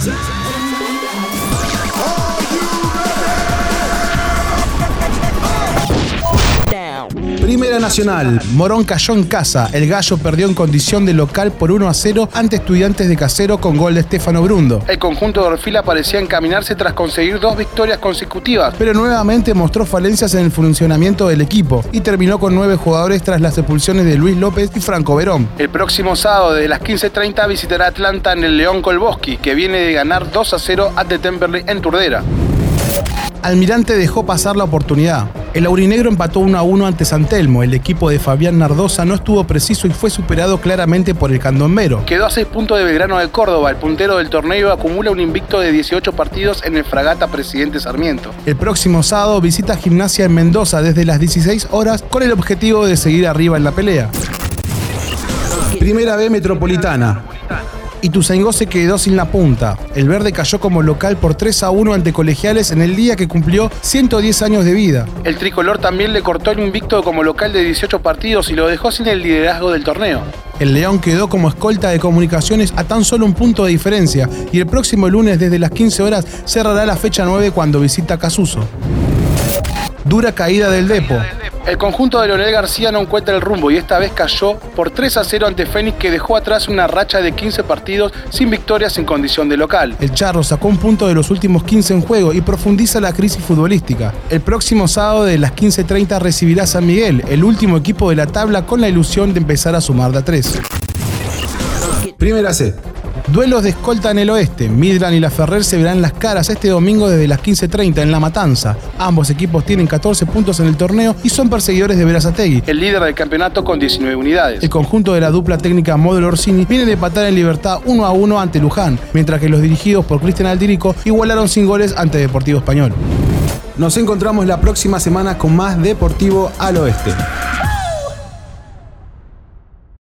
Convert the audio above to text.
Time. Primera Nacional, Morón cayó en casa. El Gallo perdió en condición de local por 1 a 0 ante Estudiantes de Casero con gol de Estefano Brundo. El conjunto de Orfila parecía encaminarse tras conseguir dos victorias consecutivas. Pero nuevamente mostró falencias en el funcionamiento del equipo y terminó con nueve jugadores tras las expulsiones de Luis López y Franco Verón. El próximo sábado desde las 15.30 visitará Atlanta en el León Colboski, que viene de ganar 2 a 0 ante Temperley en Turdera. Almirante dejó pasar la oportunidad. El aurinegro empató 1 a 1 ante Santelmo. El equipo de Fabián Nardosa no estuvo preciso y fue superado claramente por el candombero. Quedó a 6 puntos de Belgrano de Córdoba. El puntero del torneo acumula un invicto de 18 partidos en el Fragata Presidente Sarmiento. El próximo sábado visita Gimnasia en Mendoza desde las 16 horas con el objetivo de seguir arriba en la pelea. Primera B Metropolitana. Ituzaingó se quedó sin la punta. El verde cayó como local por 3 a 1 ante colegiales en el día que cumplió 110 años de vida. El tricolor también le cortó el invicto como local de 18 partidos y lo dejó sin el liderazgo del torneo. El León quedó como escolta de comunicaciones a tan solo un punto de diferencia y el próximo lunes desde las 15 horas cerrará la fecha 9 cuando visita Casuso. Dura caída del Depo. El conjunto de Leonel García no encuentra el rumbo y esta vez cayó por 3 a 0 ante Fénix que dejó atrás una racha de 15 partidos sin victorias en condición de local. El Charro sacó un punto de los últimos 15 en juego y profundiza la crisis futbolística. El próximo sábado de las 15.30 recibirá San Miguel, el último equipo de la tabla con la ilusión de empezar a sumar de a 3. Primera C. Duelos de escolta en el oeste. Midland y La Ferrer se verán las caras este domingo desde las 15.30 en La Matanza. Ambos equipos tienen 14 puntos en el torneo y son perseguidores de Verazategui. El líder del campeonato con 19 unidades. El conjunto de la dupla técnica Modelo Orsini viene de empatar en libertad 1 a 1 ante Luján, mientras que los dirigidos por Cristian Aldirico igualaron sin goles ante Deportivo Español. Nos encontramos la próxima semana con más Deportivo al Oeste.